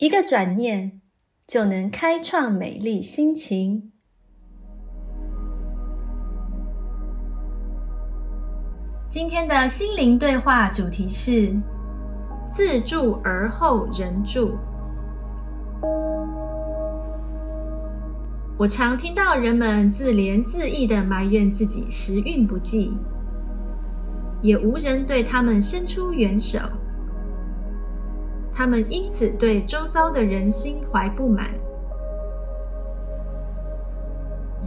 一个转念就能开创美丽心情。今天的心灵对话主题是：自助而后人助。我常听到人们自怜自艾的埋怨自己时运不济，也无人对他们伸出援手。他们因此对周遭的人心怀不满。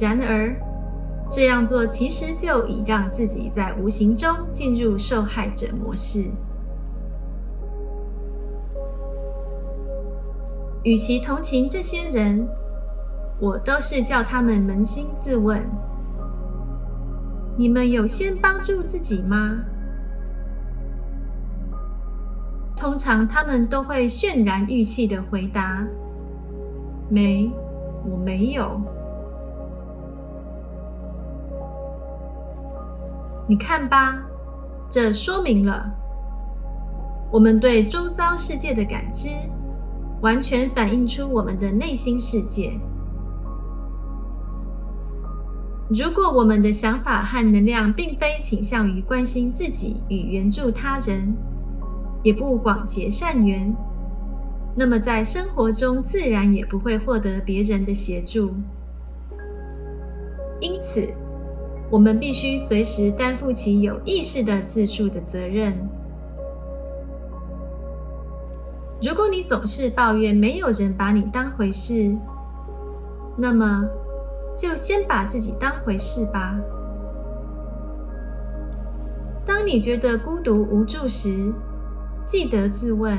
然而，这样做其实就已让自己在无形中进入受害者模式。与其同情这些人，我都是叫他们扪心自问：你们有先帮助自己吗？通常他们都会渲然欲泣的回答：“没，我没有。”你看吧，这说明了我们对周遭世界的感知，完全反映出我们的内心世界。如果我们的想法和能量并非倾向于关心自己与援助他人，也不广结善缘，那么在生活中自然也不会获得别人的协助。因此，我们必须随时担负起有意识的自助的责任。如果你总是抱怨没有人把你当回事，那么。就先把自己当回事吧。当你觉得孤独无助时，记得自问：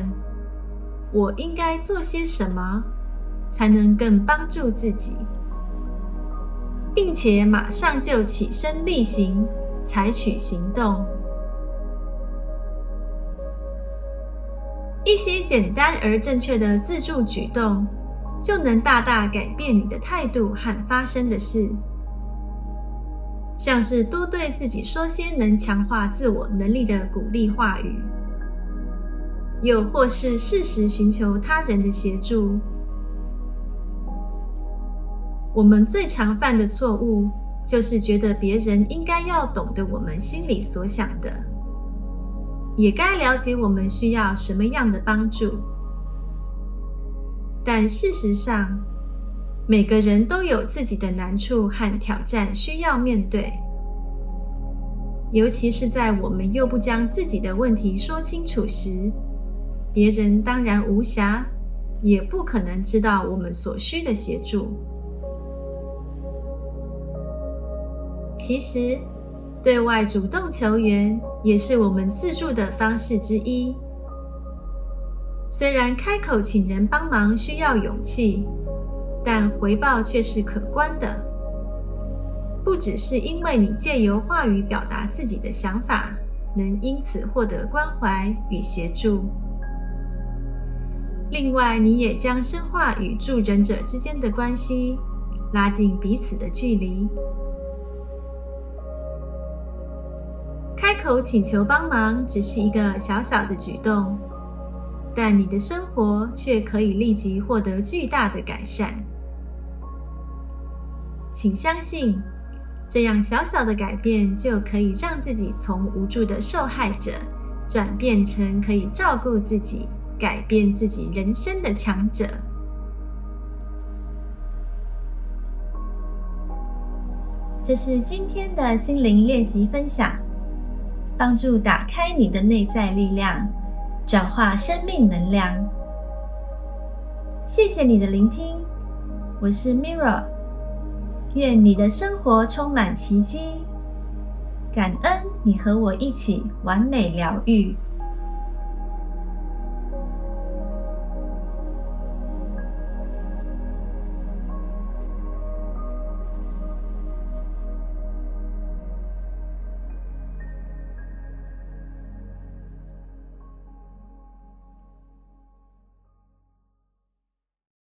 我应该做些什么，才能更帮助自己？并且马上就起身力行，采取行动。一些简单而正确的自助举动。就能大大改变你的态度和发生的事，像是多对自己说些能强化自我能力的鼓励话语，又或是适时寻求他人的协助。我们最常犯的错误，就是觉得别人应该要懂得我们心里所想的，也该了解我们需要什么样的帮助。但事实上，每个人都有自己的难处和挑战需要面对，尤其是在我们又不将自己的问题说清楚时，别人当然无暇，也不可能知道我们所需的协助。其实，对外主动求援也是我们自助的方式之一。虽然开口请人帮忙需要勇气，但回报却是可观的。不只是因为你借由话语表达自己的想法，能因此获得关怀与协助。另外，你也将深化与助人者之间的关系，拉近彼此的距离。开口请求帮忙只是一个小小的举动。但你的生活却可以立即获得巨大的改善，请相信，这样小小的改变就可以让自己从无助的受害者转变成可以照顾自己、改变自己人生的强者。这是今天的心灵练习分享，帮助打开你的内在力量。转化生命能量。谢谢你的聆听，我是 Mirra。愿你的生活充满奇迹，感恩你和我一起完美疗愈。